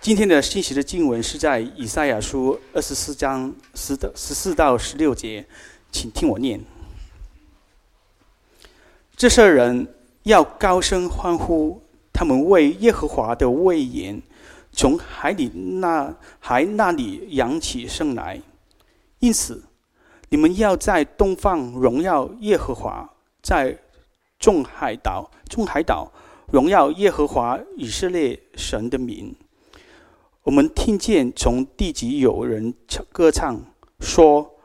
今天的信息的经文是在以赛亚书二十四章十的十四到十六节，请听我念。这些人要高声欢呼，他们为耶和华的威严从海里那海那里扬起声来。因此，你们要在东方荣耀耶和华，在众海岛众海岛荣耀耶和华以色列神的名。我们听见从地级有人歌唱，说：“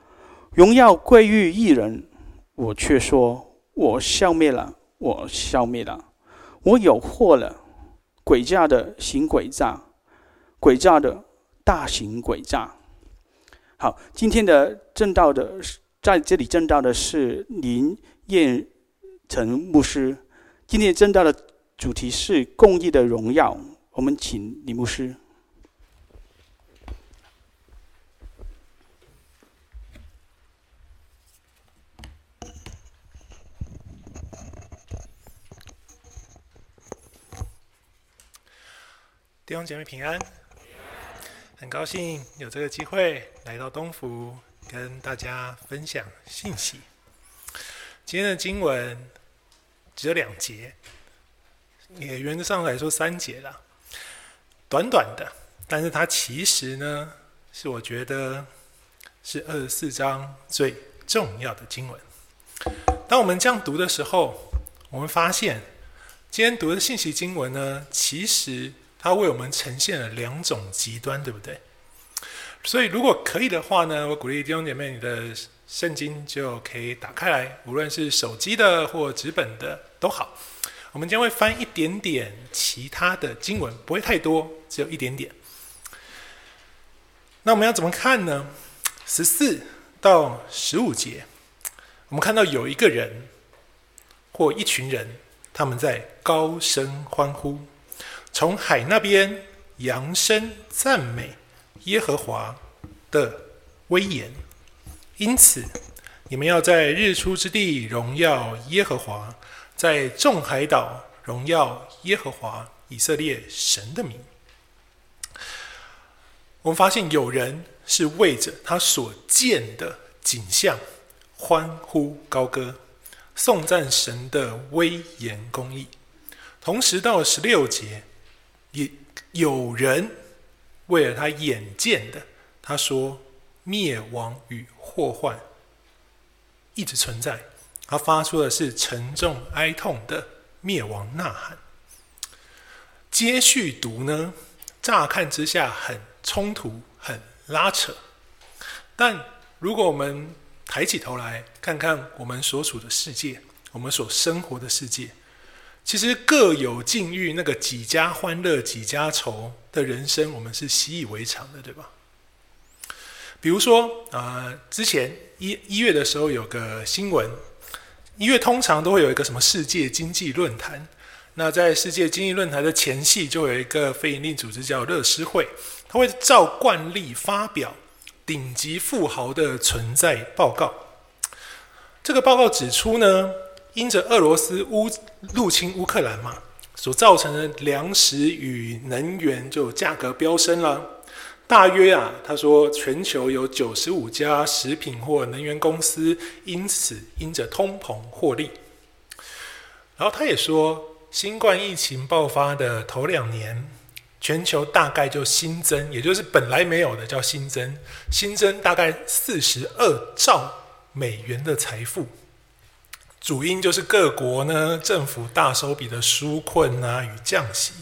荣耀归于一人。”我却说：“我消灭了，我消灭了，我有祸了。诡诈的行诡诈，诡诈的大行诡诈。”好，今天的正道的在这里正道的是林彦成牧师。今天正道的主题是“公义的荣耀”。我们请林牧师。弟兄姐妹平安，很高兴有这个机会来到东福，跟大家分享信息。今天的经文只有两节，也原则上来说三节了，短短的，但是它其实呢，是我觉得是二十四章最重要的经文。当我们这样读的时候，我们发现今天读的信息经文呢，其实。它为我们呈现了两种极端，对不对？所以如果可以的话呢，我鼓励弟兄姐妹，你的圣经就可以打开来，无论是手机的或纸本的都好。我们将会翻一点点其他的经文，不会太多，只有一点点。那我们要怎么看呢？十四到十五节，我们看到有一个人或一群人，他们在高声欢呼。从海那边扬声赞美耶和华的威严，因此你们要在日出之地荣耀耶和华，在众海岛荣耀耶和华以色列神的名。我们发现有人是为着他所见的景象欢呼高歌，颂赞神的威严公义。同时到十六节。也有人为了他眼见的，他说灭亡与祸患一直存在，他发出的是沉重哀痛的灭亡呐喊。接续读呢，乍看之下很冲突、很拉扯，但如果我们抬起头来看看我们所处的世界，我们所生活的世界。其实各有境遇，那个几家欢乐几家愁的人生，我们是习以为常的，对吧？比如说啊、呃，之前一一月的时候有个新闻，一月通常都会有一个什么世界经济论坛，那在世界经济论坛的前戏，就有一个非营利组织叫乐施会，他会照惯例发表顶级富豪的存在报告。这个报告指出呢。因着俄罗斯乌入侵乌克兰嘛，所造成的粮食与能源就价格飙升了。大约啊，他说全球有九十五家食品或能源公司因此因着通膨获利。然后他也说，新冠疫情爆发的头两年，全球大概就新增，也就是本来没有的叫新增，新增大概四十二兆美元的财富。主因就是各国呢政府大手笔的纾困啊与降息，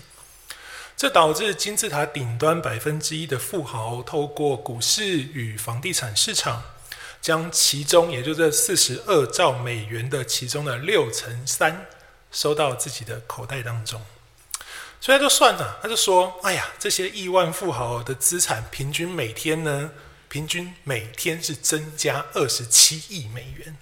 这导致金字塔顶端百分之一的富豪透过股市与房地产市场，将其中也就这四十二兆美元的其中的六成三收到自己的口袋当中。所以他就算了，他就说：“哎呀，这些亿万富豪的资产平均每天呢，平均每天是增加二十七亿美元。”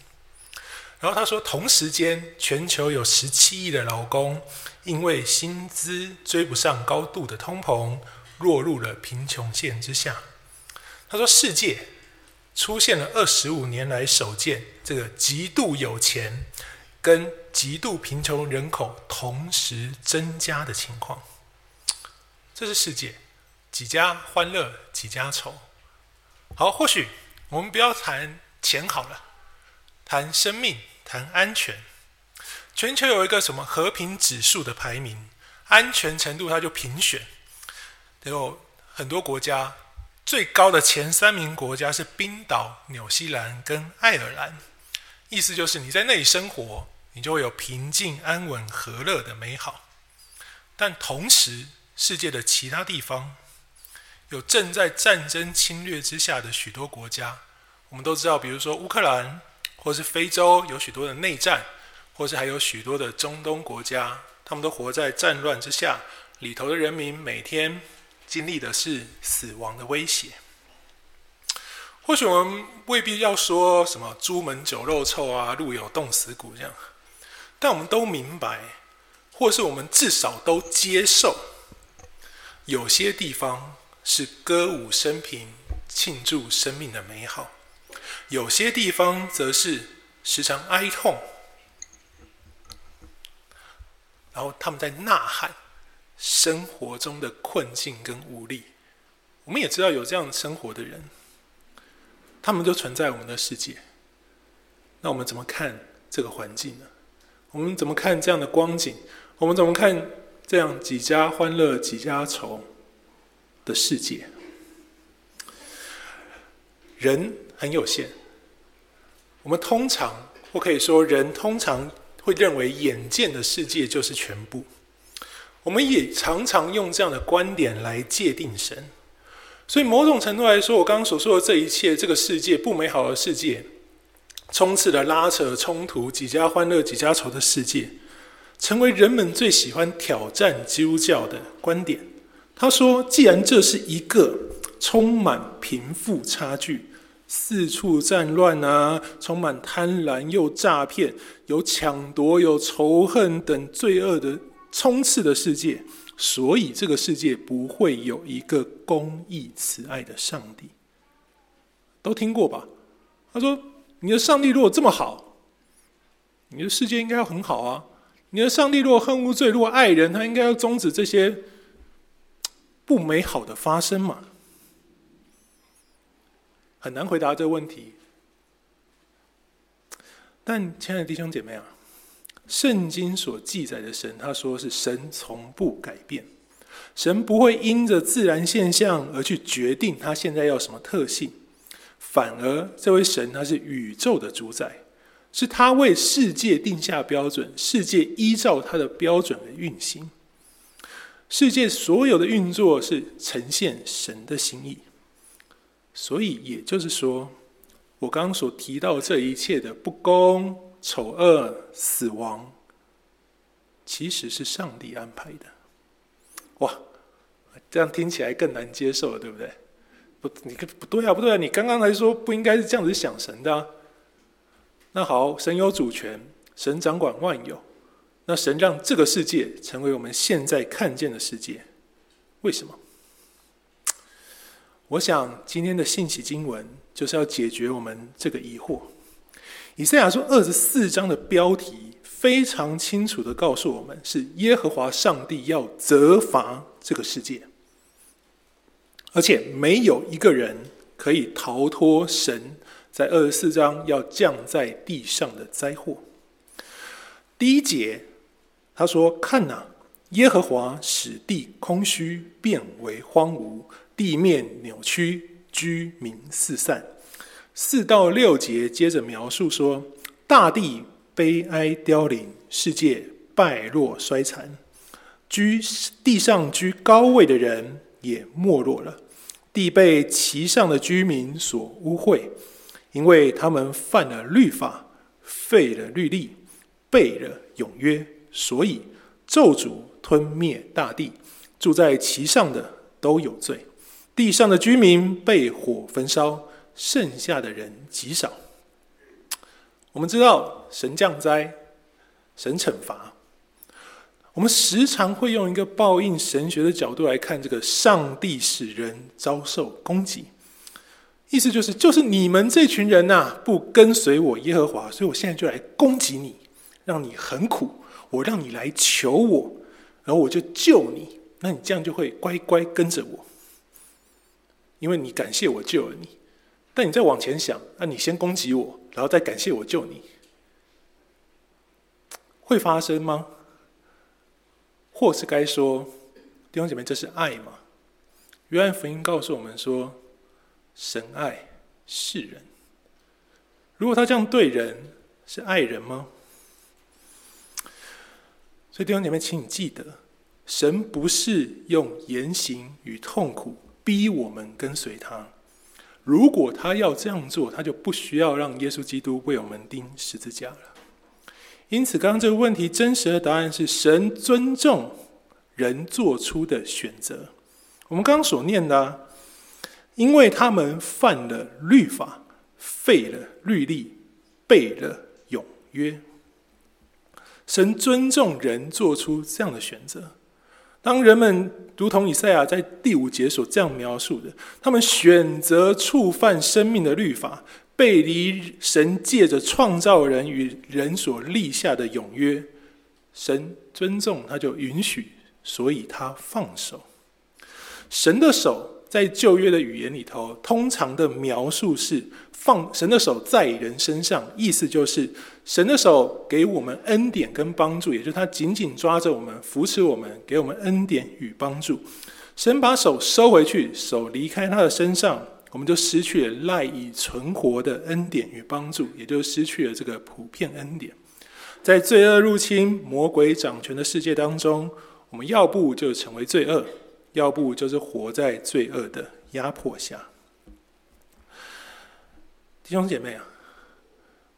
然后他说，同时间，全球有十七亿的劳工因为薪资追不上高度的通膨，落入了贫穷线之下。他说，世界出现了二十五年来首见这个极度有钱跟极度贫穷人口同时增加的情况。这是世界，几家欢乐几家愁。好，或许我们不要谈钱好了，谈生命，谈安全。全球有一个什么和平指数的排名，安全程度它就评选，有很多国家，最高的前三名国家是冰岛、纽西兰跟爱尔兰。意思就是你在那里生活，你就会有平静、安稳、和乐的美好。但同时，世界的其他地方有正在战争侵略之下的许多国家，我们都知道，比如说乌克兰，或是非洲有许多的内战。或是还有许多的中东国家，他们都活在战乱之下，里头的人民每天经历的是死亡的威胁。或许我们未必要说什么“朱门酒肉臭”啊，“路有冻死骨”这样，但我们都明白，或是我们至少都接受，有些地方是歌舞升平、庆祝生命的美好，有些地方则是时常哀痛。然后他们在呐喊生活中的困境跟无力。我们也知道有这样生活的人，他们都存在我们的世界。那我们怎么看这个环境呢？我们怎么看这样的光景？我们怎么看这样几家欢乐几家愁的世界？人很有限，我们通常或可以说，人通常。会认为眼见的世界就是全部，我们也常常用这样的观点来界定神。所以某种程度来说，我刚刚所说的这一切，这个世界不美好的世界，充斥了拉扯、冲突、几家欢乐几家愁的世界，成为人们最喜欢挑战基督教的观点。他说：“既然这是一个充满贫富差距。”四处战乱啊，充满贪婪又诈骗，有抢夺、有仇恨等罪恶的充斥的世界，所以这个世界不会有一个公义慈爱的上帝。都听过吧？他说：“你的上帝如果这么好，你的世界应该要很好啊。你的上帝如果恨恶罪，如果爱人，他应该要终止这些不美好的发生嘛。”很难回答这个问题，但亲爱的弟兄姐妹啊，圣经所记载的神，他说是神从不改变，神不会因着自然现象而去决定他现在要什么特性，反而这位神他是宇宙的主宰，是他为世界定下标准，世界依照他的标准而运行，世界所有的运作是呈现神的心意。所以也就是说，我刚刚所提到这一切的不公、丑恶、死亡，其实是上帝安排的。哇，这样听起来更难接受了，对不对？不，你不对啊，不对啊！你刚刚才说不应该是这样子想神的啊。那好，神有主权，神掌管万有，那神让这个世界成为我们现在看见的世界，为什么？我想今天的信息经文就是要解决我们这个疑惑。以赛亚书二十四章的标题非常清楚地告诉我们，是耶和华上帝要责罚这个世界，而且没有一个人可以逃脱神在二十四章要降在地上的灾祸。第一节他说：“看哪，耶和华使地空虚，变为荒芜。”地面扭曲，居民四散。四到六节接着描述说，大地悲哀凋零，世界败落衰残，居地上居高位的人也没落了。地被其上的居民所污秽，因为他们犯了。律法，废了。律例，背了。永约，所以咒诅吞灭大地，住在其上的都有罪。地上的居民被火焚烧，剩下的人极少。我们知道神降灾，神惩罚。我们时常会用一个报应神学的角度来看这个上帝使人遭受攻击，意思就是就是你们这群人呐、不跟随我耶和华，所以我现在就来攻击你，让你很苦。我让你来求我，然后我就救你，那你这样就会乖乖跟着我。因为你感谢我救了你。但你再往前想，那你先攻击我，然后再感谢我救你，会发生吗？或是该说，弟兄姐妹，这是爱吗？约翰福音告诉我们说，神爱世人。如果他这样对人，是爱人吗？所以弟兄姐妹，请你记得，神不是用言行与痛苦逼我们跟随他。如果他要这样做，他就不需要让耶稣基督为我们钉十字架了。因此，刚刚这个问题真实的答案是：神尊重人做出的选择。我们刚刚所念的，因为他们犯了律法，废了律例，背了永约。神尊重人做出这样的选择。当人们如同以赛亚在第五节所这样描述的，他们选择触犯生命的律法，背离神借着创造人与人所立下的永约，神尊重他就允许，所以他放手。神的手在旧约的语言里头，通常的描述是放神的手在人身上，意思就是。神的手给我们恩典跟帮助，也就是他紧紧抓着我们，扶持我们，给我们恩典与帮助。神把手收回去，手离开他的身上，我们就失去了赖以存活的恩典与帮助，也就失去了这个普遍恩典。在罪恶入侵、魔鬼掌权的世界当中，我们要不就成为罪恶，要不就是活在罪恶的压迫下。弟兄姐妹啊！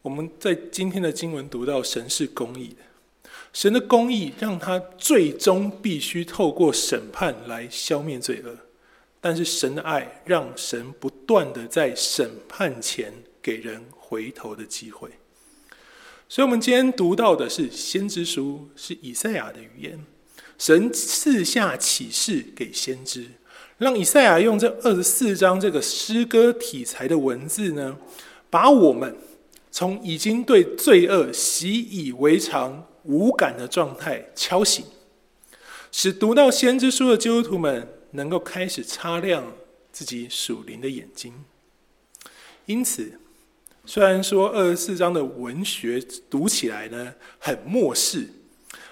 我们在今天的经文读到，神是公义的，神的公义让他最终必须透过审判来消灭罪恶，但是神的爱让神不断的在审判前给人回头的机会。所以，我们今天读到的是先知书，是以赛亚的语言，神赐下启示给先知，让以赛亚用这二十四章这个诗歌体裁的文字呢，把我们。从已经对罪恶习以为常、无感的状态敲醒，使读到先知书的基督徒们能够开始擦亮自己属灵的眼睛。因此，虽然说二十四章的文学读起来呢很末世，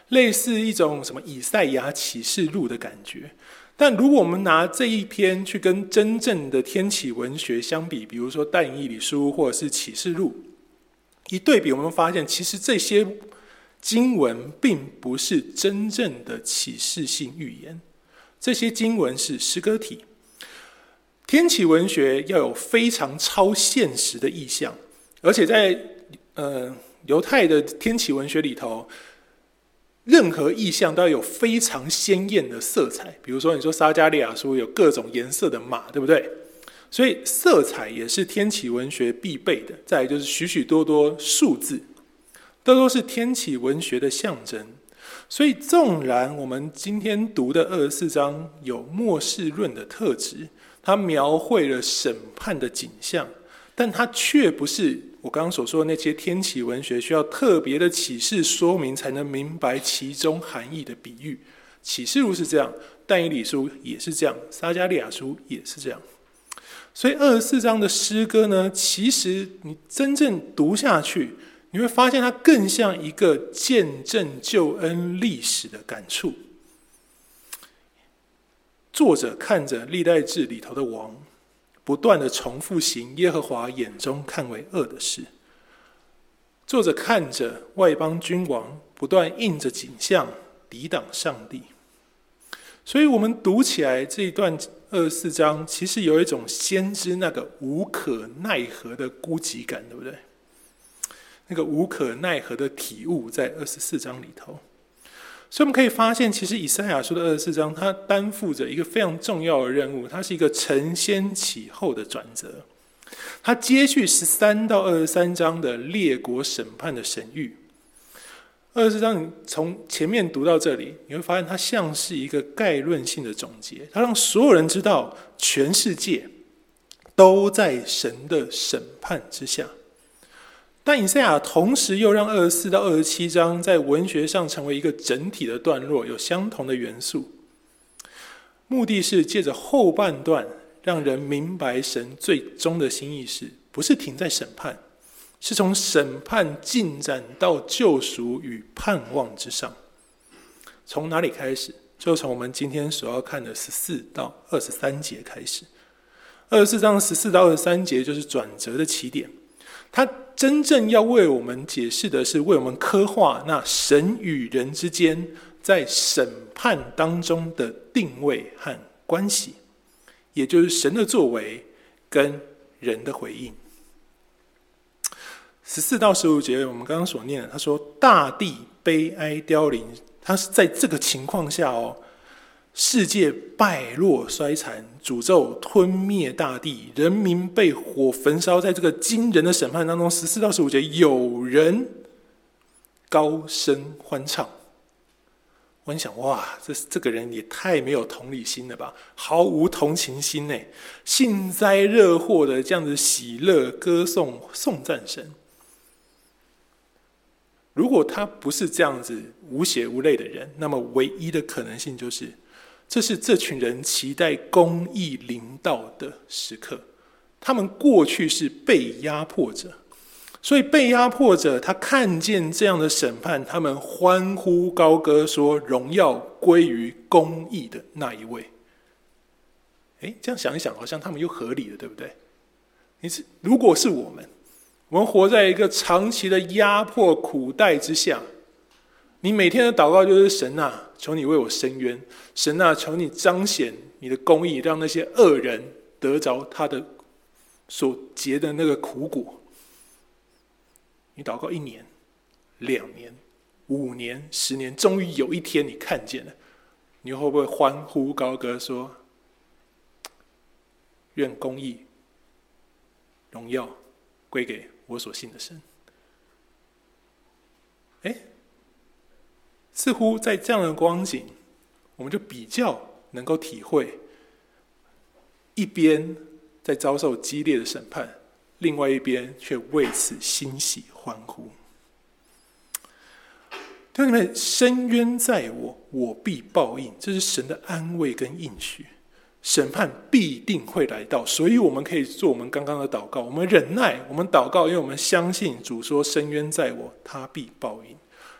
类似一种什么以赛亚启示录的感觉，但如果我们拿这一篇去跟真正的天启文学相比，比如说但以理书或者是启示录。一对比，我们发现其实这些经文并不是真正的启示性预言，这些经文是诗歌体。天启文学要有非常超现实的意象，而且在呃犹太的天启文学里头，任何意象都要有非常鲜艳的色彩。比如说，你说撒加利亚书有各种颜色的马，对不对？所以色彩也是天启文学必备的。再就是许许多多数字，都都是天启文学的象征。所以纵然我们今天读的二十四章有末世论的特质，它描绘了审判的景象，但它却不是我刚刚所说的那些天启文学需要特别的启示说明才能明白其中含义的比喻。启示录是这样，但以理书也是这样，撒迦利亚书也是这样。所以二十四章的诗歌呢，其实你真正读下去，你会发现它更像一个见证救恩历史的感触。作者看着历代志里头的王，不断的重复行耶和华眼中看为恶的事；作者看着外邦君王不断印着景象抵挡上帝。所以，我们读起来这一段。二十四章其实有一种先知那个无可奈何的孤寂感，对不对？那个无可奈何的体悟在二十四章里头。所以我们可以发现，其实以赛亚书的二十四章，它担负着一个非常重要的任务，它是一个承先启后的转折，它接续十三到二十三章的列国审判的神谕。二十四章，你从前面读到这里，你会发现它像是一个概论性的总结，它让所有人知道全世界都在神的审判之下。但以赛亚同时又让二十四到二十七章在文学上成为一个整体的段落，有相同的元素，目的是借着后半段让人明白神最终的心意是，不是停在审判，是从审判进展到救赎与盼望之上。从哪里开始？就从我们今天所要看的十四到二十三节开始。二十四章十四到二十三节就是转折的起点。他真正要为我们解释的是，为我们刻画那神与人之间在审判当中的定位和关系，也就是神的作为跟人的回应。十四到十五节，我们刚刚所念的，他说：“大地悲哀凋零。”他是在这个情况下哦，世界败落衰残，诅咒吞灭大地，人民被火焚烧，在这个惊人的审判当中，十四到十五节，有人高声欢唱。我想，哇，这这个人也太没有同理心了吧，毫无同情心呢，幸灾乐祸的这样子喜乐歌颂颂赞神。如果他不是这样子无血无泪的人，那么唯一的可能性就是，这是这群人期待公义临到的时刻。他们过去是被压迫者，所以被压迫者他看见这样的审判，他们欢呼高歌说：“荣耀归于公义的那一位。”诶，这样想一想，好像他们又合理了，对不对？你是如果是我们。我们活在一个长期的压迫苦待之下，你每天的祷告就是神啊，求你为我伸冤，神啊，求你彰显你的公义，让那些恶人得着他的所结的那个苦果。你祷告一年、两年、五年、十年，终于有一天你看见了，你会不会欢呼高歌说：“愿公义、荣耀归给？”我所信的神，哎，似乎在这样的光景，我们就比较能够体会，一边在遭受激烈的审判，另外一边却为此欣喜欢呼。弟兄们，伸冤在我，我必报应，这是神的安慰跟应许。审判必定会来到，所以我们可以做我们刚刚的祷告。我们忍耐，我们祷告，因为我们相信主说：“伸冤在我，他必报应。”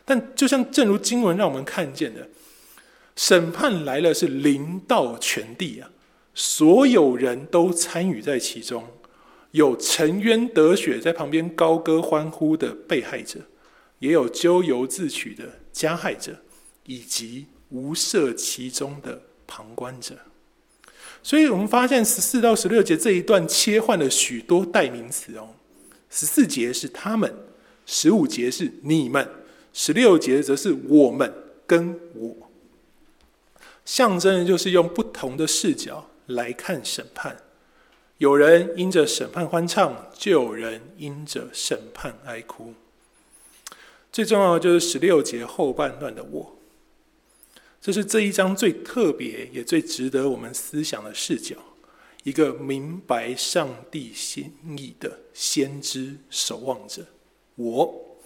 但就像正如经文让我们看见的，审判来了是临到全地啊，所有人都参与在其中，有沉冤得雪在旁边高歌欢呼的被害者，也有咎由自取的加害者，以及无涉其中的旁观者。所以我们发现十四到十六节这一段切换了许多代名词哦。十四节是他们，十五节是你们，十六节则是我们跟我。象征的就是用不同的视角来看审判。有人因着审判欢唱，就有人因着审判哀哭。最重要的就是十六节后半段的我。这是这一章最特别也最值得我们思想的视角，一个明白上帝心意的先知守望者。我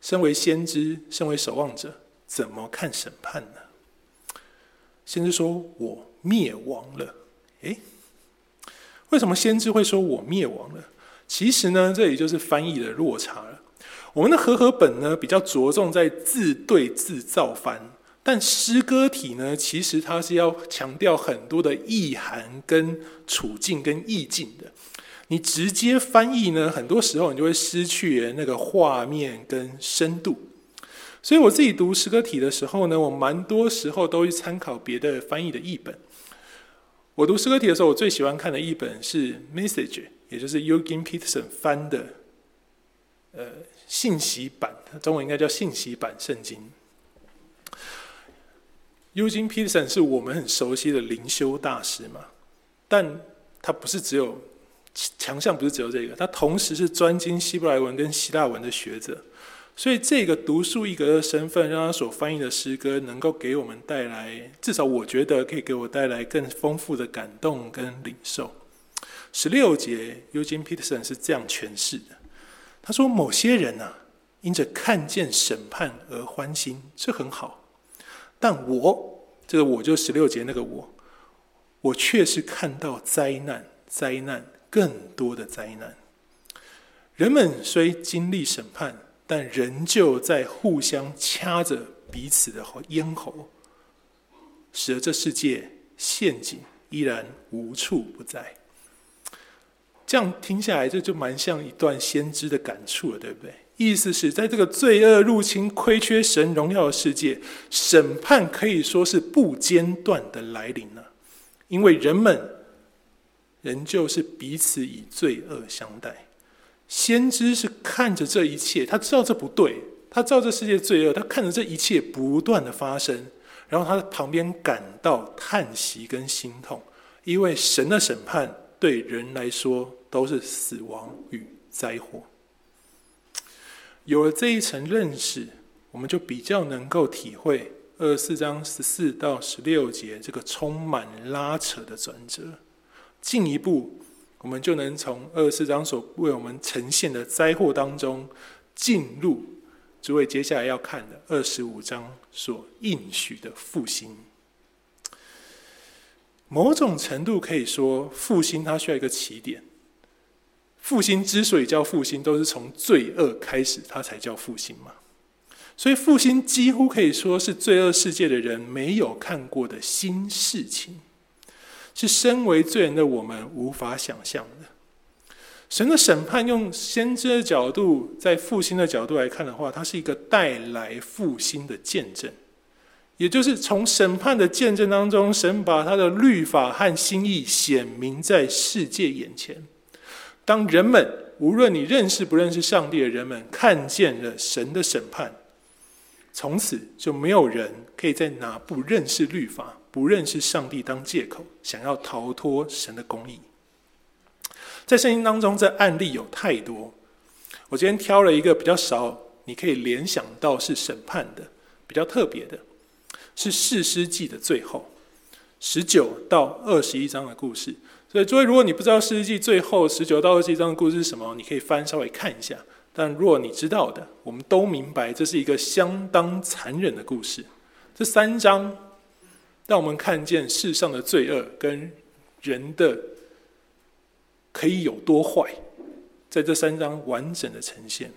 身为先知，身为守望者，怎么看审判呢？先知说：“我灭亡了。”诶，为什么先知会说我灭亡了？其实呢，这也就是翻译的落差了。我们的和合本呢，比较着重在字对字造翻。但诗歌体呢，其实它是要强调很多的意涵、跟处境、跟意境的。你直接翻译呢，很多时候你就会失去那个画面跟深度。所以我自己读诗歌体的时候呢，我蛮多时候都去参考别的翻译的译本。我读诗歌体的时候，我最喜欢看的译本是《Message》，也就是 Eugene Peterson 翻的，呃，信息版，中文应该叫信息版圣经。Eugene Peterson 是我们很熟悉的灵修大师嘛，但他不是只有强项，不是只有这个，他同时是专精希伯来文跟希腊文的学者，所以这个独树一格的身份，让他所翻译的诗歌能够给我们带来，至少我觉得可以给我带来更丰富的感动跟领受。十六节，Eugene Peterson 是这样诠释的，他说：“某些人啊，因着看见审判而欢心，这很好。”但我这个我就十六节那个我，我却是看到灾难，灾难，更多的灾难。人们虽经历审判，但仍旧在互相掐着彼此的咽喉，使得这世界陷阱依然无处不在。这样听下来，这就蛮像一段先知的感触了，对不对？意思是在这个罪恶入侵、亏缺神荣耀的世界，审判可以说是不间断的来临了，因为人们仍旧是彼此以罪恶相待。先知是看着这一切，他知道这不对，他知道这世界罪恶，他看着这一切不断的发生，然后他在旁边感到叹息跟心痛，因为神的审判对人来说都是死亡与灾祸。有了这一层认识，我们就比较能够体会二十四章十四到十六节这个充满拉扯的转折，进一步。我们就能从二十四章所为我们呈现的灾祸当中，进入诸位接下来要看的二十五章所应许的复兴。某种程度可以说，复兴它需要一个起点。复兴之所以叫复兴，都是从罪恶开始，它才叫复兴嘛。所以复兴几乎可以说是罪恶世界的人没有看过的新事情。是身为罪人的我们无法想象的。神的审判，用先知的角度，在复兴的角度来看的话，它是一个带来复兴的见证。也就是从审判的见证当中，神把他的律法和心意显明在世界眼前。当人们，无论你认识不认识上帝的人们，看见了神的审判，从此就没有人可以再拿不认识律法。不认识上帝当借口，想要逃脱神的公义。在圣经当中，这案例有太多。我今天挑了一个比较少，你可以联想到是审判的，比较特别的，是士师记的最后十九到二十一章的故事。所以，诸位，如果你不知道士师记最后十九到二十一章的故事是什么，你可以翻稍微看一下。但如果你知道的，我们都明白，这是一个相当残忍的故事。这三章。让我们看见世上的罪恶跟人的可以有多坏，在这三章完整的呈现。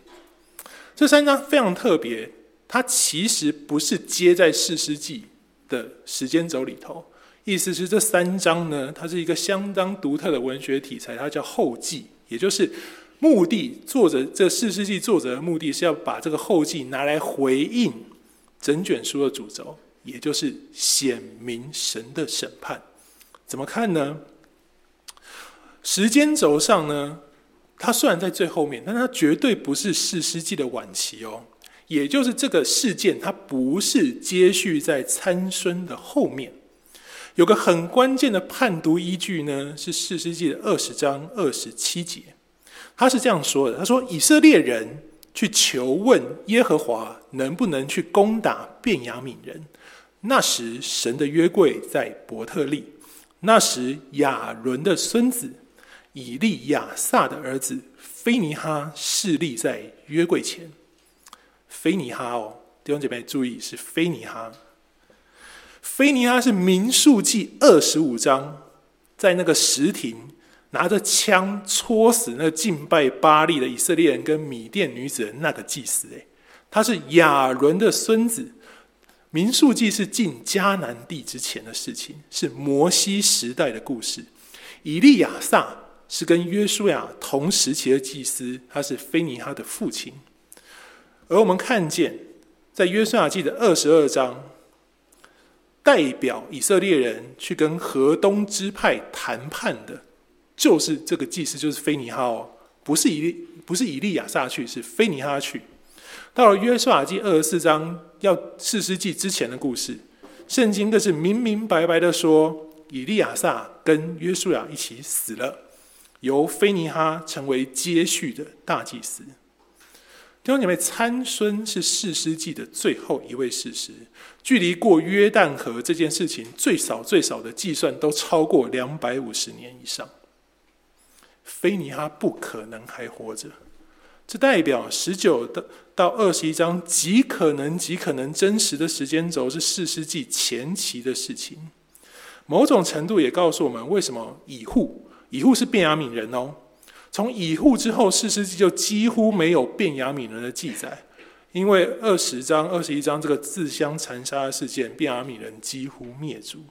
这三章非常特别，它其实不是接在士师记的时间轴里头。意思是这三章呢，它是一个相当独特的文学题材，它叫后记，也就是目的作者这四世纪作者的目的是要把这个后记拿来回应整卷书的主轴。也就是显明神的审判，怎么看呢？时间轴上呢，它虽然在最后面，但它绝对不是四世纪的晚期哦。也就是这个事件，它不是接续在参孙的后面。有个很关键的判读依据呢，是四世纪的二十章二十七节，他是这样说的：他说以色列人去求问耶和华，能不能去攻打便雅悯人。那时，神的约柜在伯特利。那时，亚伦的孙子以利亚撒的儿子非尼哈势立在约柜前。非尼哈哦，弟兄姐妹注意，是非尼哈。菲尼哈是民数记二十五章，在那个石亭拿着枪戳死那敬拜巴力的以色列人跟米甸女子的那个祭司。诶，他是亚伦的孙子。民数记是进迦南地之前的事情，是摩西时代的故事。以利亚撒是跟约书亚同时期的祭司，他是菲尼哈的父亲。而我们看见，在约书亚记的二十二章，代表以色列人去跟河东支派谈判的，就是这个祭司，就是非尼哈哦，不是以利，不是以利亚撒去，是非尼哈去。到了约书亚记二十四章，要士师记之前的故事，圣经更是明明白白的说，以利亚撒跟约书亚一起死了，由非尼哈成为接续的大祭司。弟兄姐妹，参孙是士师记的最后一位士师，距离过约旦河这件事情最少最少的计算都超过两百五十年以上，菲尼哈不可能还活着。这代表十九的到二十一章极可能、极可能真实的时间轴是士师记前期的事情。某种程度也告诉我们为什么以户，以户是便雅悯人哦。从以户之后，四世纪就几乎没有便雅悯人的记载，因为二十章、二十一章这个自相残杀的事件，便雅悯人几乎灭族。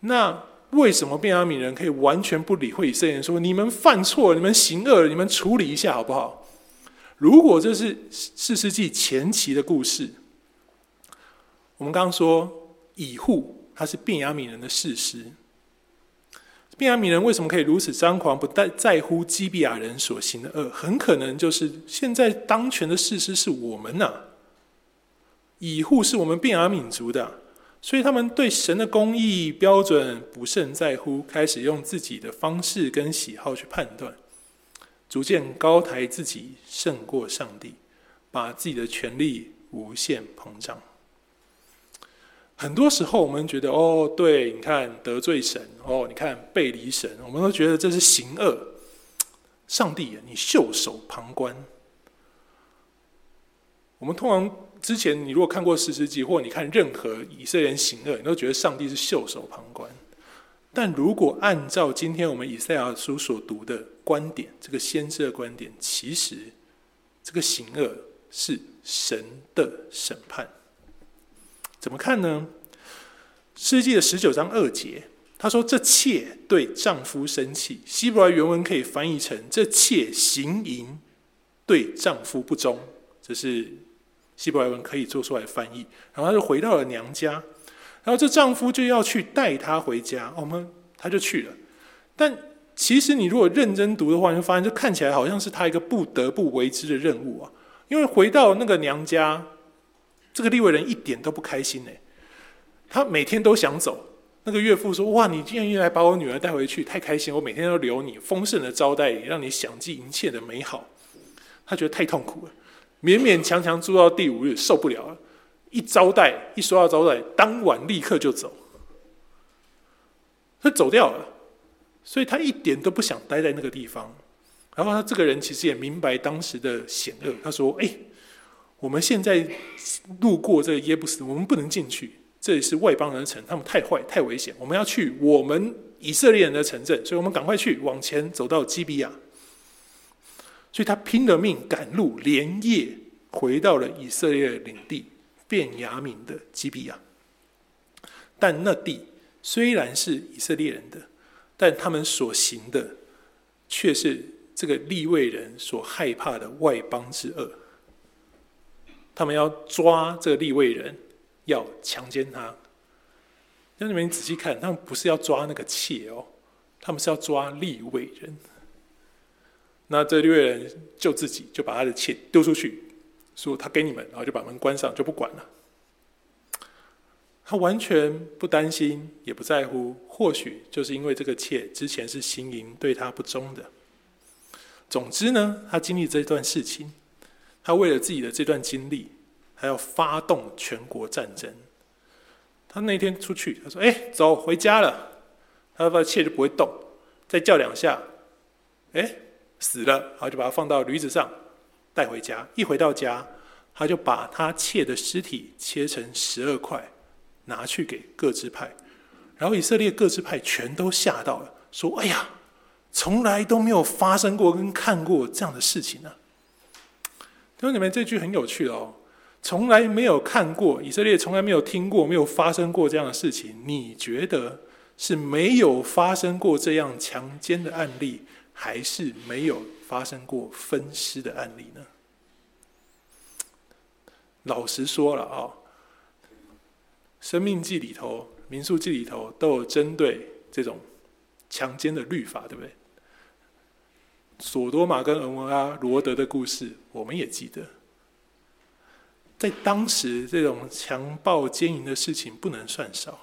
那为什么便雅悯人可以完全不理会以色列人说：“你们犯错，你们行恶，你们处理一下好不好？”如果这是四世纪前期的故事，我们刚刚说以户他是便雅悯人的士师，便雅悯人为什么可以如此张狂，不在在乎基比亚人所行的恶？很可能就是现在当权的士师是我们呐、啊，以户是我们便雅悯族的。所以他们对神的公义标准不甚在乎，开始用自己的方式跟喜好去判断，逐渐高抬自己胜过上帝，把自己的权力无限膨胀。很多时候我们觉得，哦，对，你看得罪神，哦，你看背离神，我们都觉得这是行恶。上帝，你袖手旁观。我们通常。之前你如果看过士师记，或你看任何以色列人行恶，你都觉得上帝是袖手旁观。但如果按照今天我们以赛亚书所读的观点，这个先知的观点，其实这个行恶是神的审判。怎么看呢？士师记的十九章二节，他说：“这妾对丈夫生气。”希伯来原文可以翻译成：“这妾行淫，对丈夫不忠。”这是。希伯来文可以做出来的翻译，然后他就回到了娘家，然后这丈夫就要去带她回家，我们他就去了。但其实你如果认真读的话，你就发现这看起来好像是他一个不得不为之的任务啊。因为回到那个娘家，这个利未人一点都不开心呢，他每天都想走。那个岳父说：“哇，你愿意来把我女儿带回去，太开心！我每天都留你，丰盛的招待你，让你享尽一切的美好。”他觉得太痛苦了。勉勉强强住到第五日，受不了了，一招待，一说到招待，当晚立刻就走，他走掉了，所以他一点都不想待在那个地方。然后他这个人其实也明白当时的险恶，他说：“哎，我们现在路过这个耶布斯，我们不能进去，这里是外邦人的城，他们太坏太危险，我们要去我们以色列人的城镇，所以我们赶快去往前走到基比亚。”所以他拼了命赶路，连夜回到了以色列领地便雅悯的基比亚。但那地虽然是以色列人的，但他们所行的却是这个利未人所害怕的外邦之恶。他们要抓这个立位人，要强奸他。那你们仔细看，他们不是要抓那个妾哦，他们是要抓立位人。那这立位人就自己就把他的妾丢出去，说他给你们，然后就把门关上，就不管了。他完全不担心，也不在乎。或许就是因为这个妾之前是行淫对他不忠的。总之呢，他经历这段事情，他为了自己的这段经历，他要发动全国战争。他那天出去，他说：“哎，走回家了。”他的妾就不会动，再叫两下，哎。死了，然后就把他放到驴子上，带回家。一回到家，他就把他妾的尸体切成十二块，拿去给各支派。然后以色列各支派全都吓到了，说：“哎呀，从来都没有发生过跟看过这样的事情呢、啊。”弟兄姊妹，这句很有趣哦，从来没有看过，以色列从来没有听过，没有发生过这样的事情。你觉得是没有发生过这样强奸的案例？还是没有发生过分尸的案例呢？老实说了啊、《生命记》里头、《民数记》里头都有针对这种强奸的律法，对不对？索多玛跟蛾摩拉、罗德的故事，我们也记得。在当时，这种强暴奸淫的事情不能算少。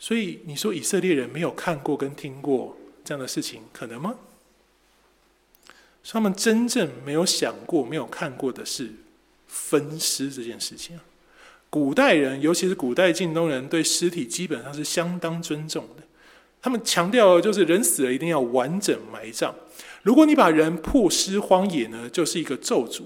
所以你说以色列人没有看过跟听过这样的事情，可能吗？他们真正没有想过、没有看过的是分尸这件事情。古代人，尤其是古代近东人，对尸体基本上是相当尊重的。他们强调的就是人死了一定要完整埋葬。如果你把人曝尸荒野呢，就是一个咒诅。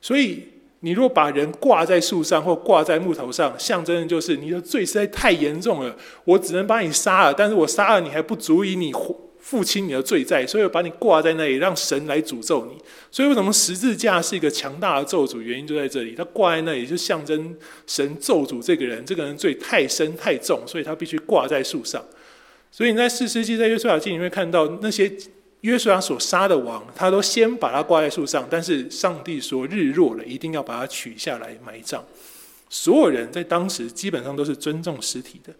所以你若把人挂在树上或挂在木头上，象征的就是你的罪实在太严重了，我只能把你杀了，但是我杀了你还不足以你付清你的罪债，所以我把你挂在那里，让神来诅咒你。所以为什么十字架是一个强大的咒诅？原因就在这里，它挂在那里就象征神咒诅这个人，这个人罪太深太重，所以他必须挂在树上。所以你在四世纪、在约书亚记里面看到那些约书亚所杀的王，他都先把他挂在树上，但是上帝说日落了，一定要把他取下来埋葬。所有人在当时基本上都是尊重尸体的，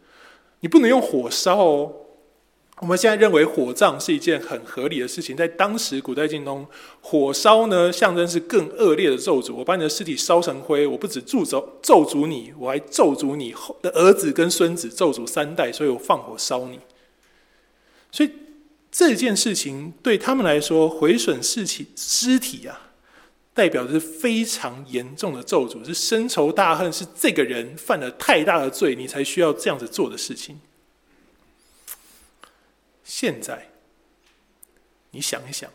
你不能用火烧哦。我们现在认为火葬是一件很合理的事情，在当时古代近东，火烧呢象征是更恶劣的咒诅。我把你的尸体烧成灰，我不止咒诅咒诅你，我还咒诅你的儿子跟孙子，咒诅三代，所以我放火烧你。所以这件事情对他们来说，毁损尸体尸体啊，代表的是非常严重的咒诅，是深仇大恨，是这个人犯了太大的罪，你才需要这样子做的事情。现在，你想一想，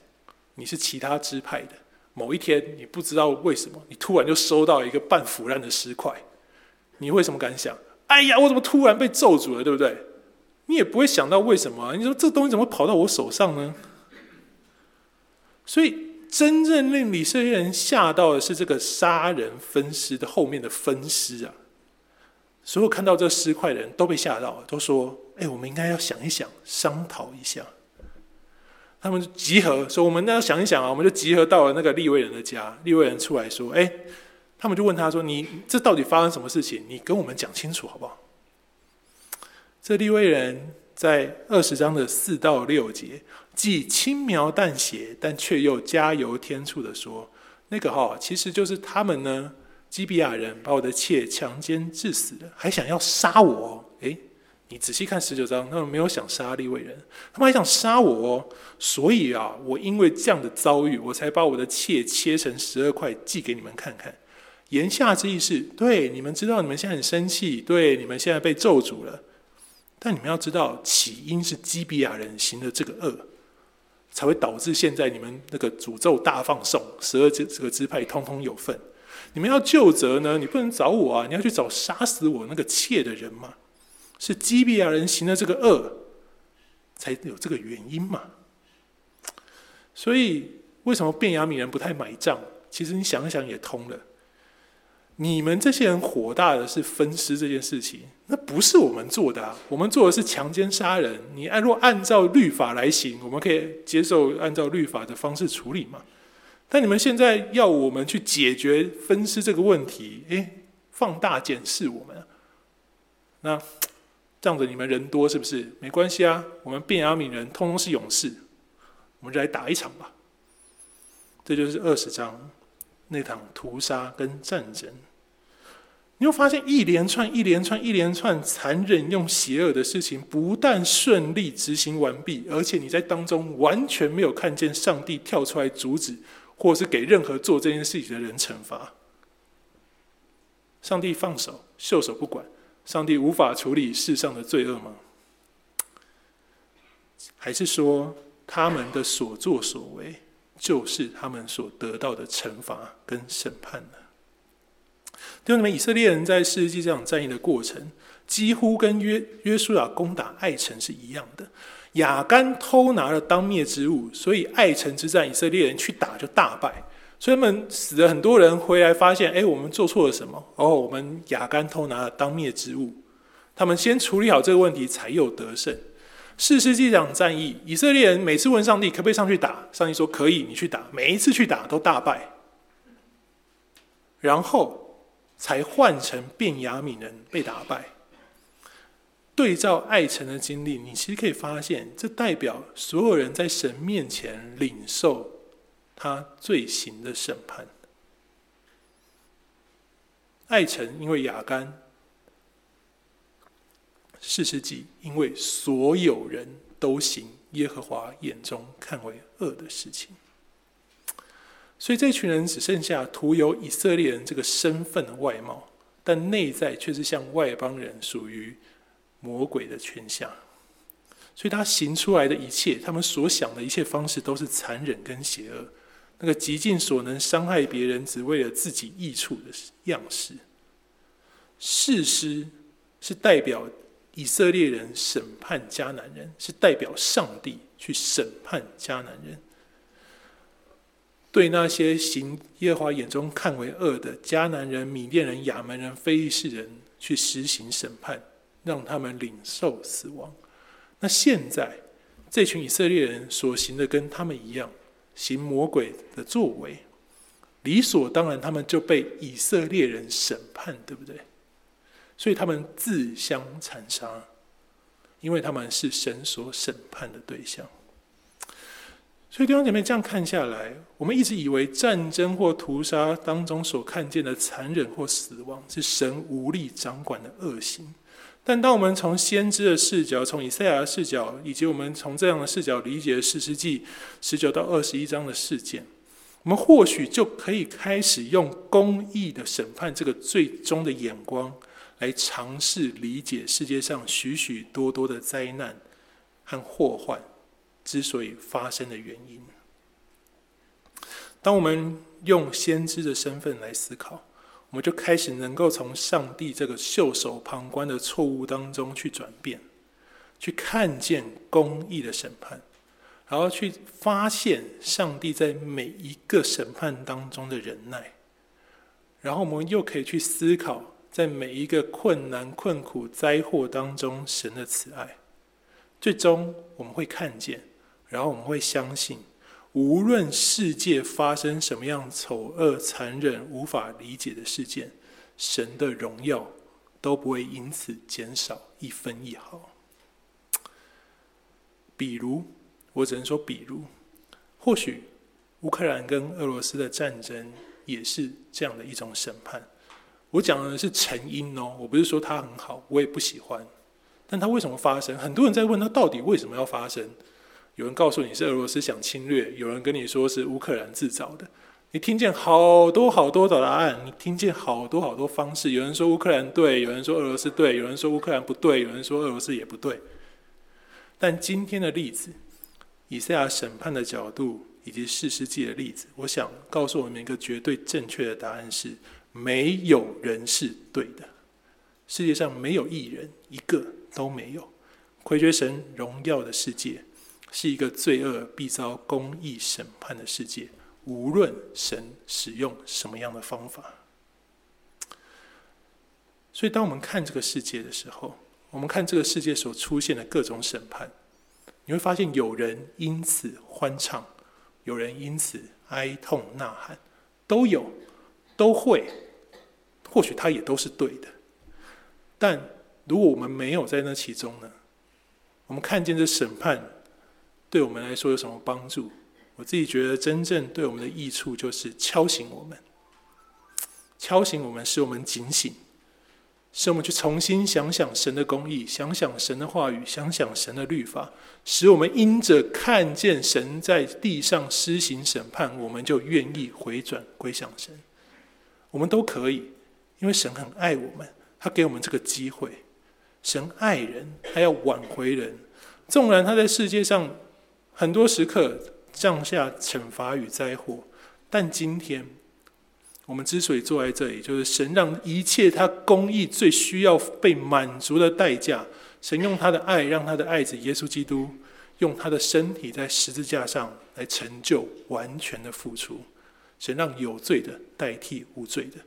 你是其他支派的，某一天你不知道为什么，你突然就收到一个半腐烂的尸块，你会什么感想？哎呀，我怎么突然被咒诅了，对不对？你也不会想到为什么，你说这东西怎么会跑到我手上呢？所以，真正令以色列人吓到的是这个杀人分尸的后面的分尸啊！所有看到这尸块的人都被吓到了，都说。哎，我们应该要想一想，商讨一下。他们集合说：“我们要想一想啊！”我们就集合到了那个利未人的家。利未人出来说：“哎，他们就问他说：‘你这到底发生什么事情？你跟我们讲清楚好不好？’”这利未人在二十章的四到六节，既轻描淡写，但却又加油添醋的说：“那个哈，其实就是他们呢，基比亚人把我的妾强奸致死了，还想要杀我。”哎。你仔细看十九章，他们没有想杀利未人，他们还想杀我哦。所以啊，我因为这样的遭遇，我才把我的妾切成十二块寄给你们看看。言下之意是，对你们知道你们现在很生气，对你们现在被咒诅了。但你们要知道，起因是基比亚人行的这个恶，才会导致现在你们那个诅咒大放送，十二支这个支派通通有份。你们要究责呢，你不能找我啊，你要去找杀死我那个妾的人嘛。是基比亚人行的这个恶，才有这个原因嘛？所以为什么便雅悯人不太买账？其实你想一想也通了。你们这些人火大的是分尸这件事情，那不是我们做的啊！我们做的是强奸杀人。你按若按照律法来行，我们可以接受按照律法的方式处理嘛？但你们现在要我们去解决分尸这个问题，诶，放大检视我们，那。仗着你们人多是不是？没关系啊，我们变雅敏人通通是勇士，我们就来打一场吧。这就是二十章那场屠杀跟战争。你会发现一连串、一连串、一连串残忍又邪恶的事情，不但顺利执行完毕，而且你在当中完全没有看见上帝跳出来阻止，或是给任何做这件事情的人惩罚。上帝放手，袖手不管。上帝无法处理世上的罪恶吗？还是说他们的所作所为就是他们所得到的惩罚跟审判了？弟兄们，以色列人在士师记这场战役的过程，几乎跟约约书亚攻打爱城是一样的。亚干偷拿了当灭之物，所以爱城之战，以色列人去打就大败。所以他们死了很多人，回来发现，哎，我们做错了什么？哦，我们亚干偷拿了当灭之物。他们先处理好这个问题，才有得胜。士师记这场战役，以色列人每次问上帝可不可以上去打，上帝说可以，你去打。每一次去打都大败，然后才换成便雅悯人被打败。对照爱城的经历，你其实可以发现，这代表所有人在神面前领受。他罪行的审判，爱城因为亚干，士师记因为所有人都行耶和华眼中看为恶的事情，所以这群人只剩下徒有以色列人这个身份的外貌，但内在却是像外邦人，属于魔鬼的权下。所以他行出来的一切，他们所想的一切方式，都是残忍跟邪恶。那个极尽所能伤害别人，只为了自己益处的样式。士师是代表以色列人审判迦南人，是代表上帝去审判迦南人。对那些行耶和华眼中看为恶的迦南人、米甸人、亚门人、非利士人，去实行审判，让他们领受死亡。那现在这群以色列人所行的跟他们一样，行魔鬼的作为，理所当然，他们就被以色列人审判，对不对？所以他们自相残杀，因为他们是神所审判的对象。所以弟兄姐妹，这样看下来，我们一直以为战争或屠杀当中所看见的残忍或死亡是神无力掌管的恶行。但当我们从先知的视角，从以赛亚的视角，以及我们从这样的视角理解士师记十九到二十一章的事件，我们或许就可以开始用公义的审判这个最终的眼光，来尝试理解世界上许许多多的灾难和祸患。之所以发生的原因，当我们用先知的身份来思考，我们就开始能够从上帝这个袖手旁观的错误当中去转变，去看见公义的审判，然后去发现上帝在每一个审判当中的忍耐，然后我们又可以去思考，在每一个困难、困苦、灾祸当中神的慈爱，最终我们会看见。然后我们会相信，无论世界发生什么样丑恶、残忍、无法理解的事件，神的荣耀都不会因此减少一分一毫。比如，我只能说，比如，或许乌克兰跟俄罗斯的战争也是这样的一种审判。我讲的是成因哦，我不是说它很好，我也不喜欢，但它为什么发生？很多人在问他到底为什么要发生？有人告诉你是俄罗斯想侵略，有人跟你说是乌克兰制造的。你听见好多好多的答案，你听见好多好多方式。有人说乌克兰对，有人说俄罗斯对，有人说乌克兰不对，有人说俄罗斯也不对。但今天的例子，以赛亚审判的角度以及事实记的例子，我想告诉我们一个绝对正确的答案是：没有人是对的。世界上没有一人，一个都没有。亏缺神荣耀的世界。是一个罪恶必遭公义审判的世界，无论神使用什么样的方法。所以，当我们看这个世界的时候，我们看这个世界所出现的各种审判，你会发现有人因此欢畅，有人因此哀痛呐喊，都有，都会。或许他也都是对的，但如果我们没有在那其中呢？我们看见这审判。对我们来说有什么帮助？我自己觉得真正对我们的益处就是敲醒我们，敲醒我们，使我们警醒，使我们去重新想想神的公义，想想神的话语，想想神的律法，使我们因着看见神在地上施行审判，我们就愿意回转归向神。我们都可以，因为神很爱我们，他给我们这个机会。神爱人，他要挽回人，纵然他在世界上。很多时刻降下惩罚与灾祸，但今天我们之所以坐在这里，就是神让一切他公义最需要被满足的代价，神用他的爱，让他的爱子耶稣基督用他的身体在十字架上来成就完全的付出。神让有罪的代替无罪的，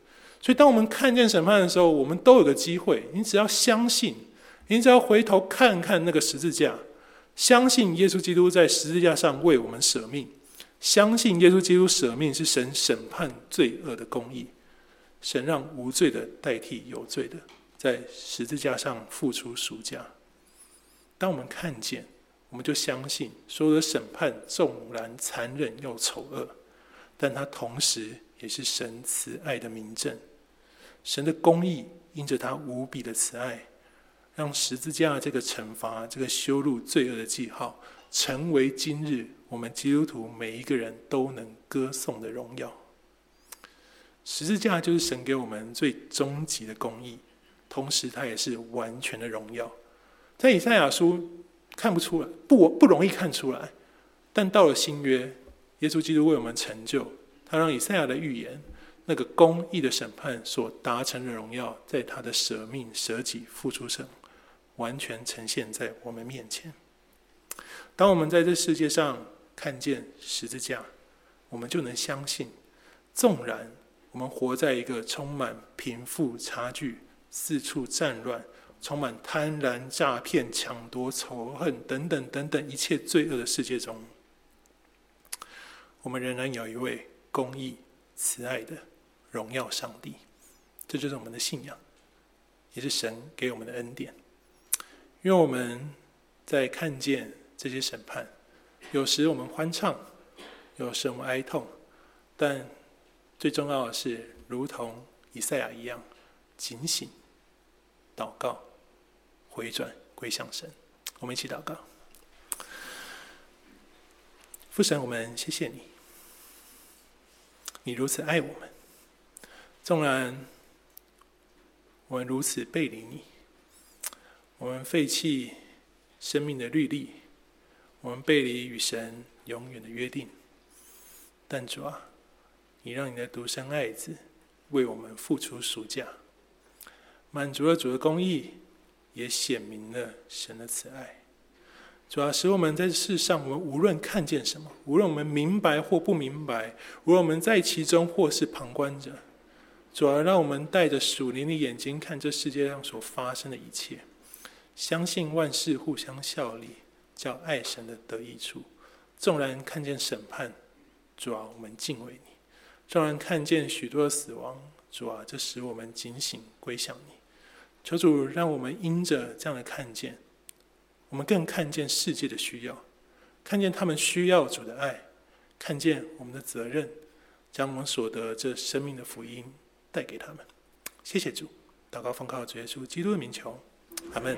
所以当我们看见审判的时候，我们都有个机会。你只要相信，你只要回头看看那个十字架。相信耶稣基督在十字架上为我们舍命，相信耶稣基督舍命是神审判罪恶的公义，神让无罪的代替有罪的，在十字架上付出赎价。当我们看见，我们就相信所有的审判纵然残忍又丑恶，但它同时也是神慈爱的明证。神的公义因着他无比的慈爱。让十字架这个惩罚、这个羞辱罪恶的记号，成为今日我们基督徒每一个人都能歌颂的荣耀。十字架就是神给我们最终极的公义，同时它也是完全的荣耀。在以赛亚书看不出来，不不容易看出来，但到了新约，耶稣基督为我们成就，他让以赛亚的预言，那个公义的审判所达成的荣耀，在他的舍命舍己付出上，完全呈现在我们面前。当我们在这世界上看见十字架，我们就能相信，纵然我们活在一个充满贫富差距、四处战乱、充满贪婪、诈骗、抢夺、仇恨等等等等一切罪恶的世界中。我们仍然有一位公义、慈爱的荣耀上帝，这就是我们的信仰，也是神给我们的恩典。因为我们在看见这些审判，有时我们欢畅，有时我们哀痛，但最重要的是，如同以赛亚一样，警醒、祷告、回转、归向神。我们一起祷告。父神，我们谢谢你，你如此爱我们，纵然我们如此背离你，我们废弃生命的律例，我们背离与神永远的约定，但主啊，你让你的独生爱子为我们付出赎价，满足了主的公义，也显明了神的慈爱。主要使我们在世上，我们无论看见什么，无论我们明白或不明白，无论我们在其中或是旁观者，主要让我们带着属灵的眼睛看这世界上所发生的一切，相信万事互相效力，叫爱神的得益处。纵然看见审判，主啊，我们敬畏你；纵然看见许多的死亡，主啊，这使我们警醒归向你。求主让我们因着这样的看见。我们更看见世界的需要，看见他们需要主的爱，看见我们的责任，将我们所得这生命的福音带给他们。谢谢主，祷告奉靠主耶稣基督的名求，阿门。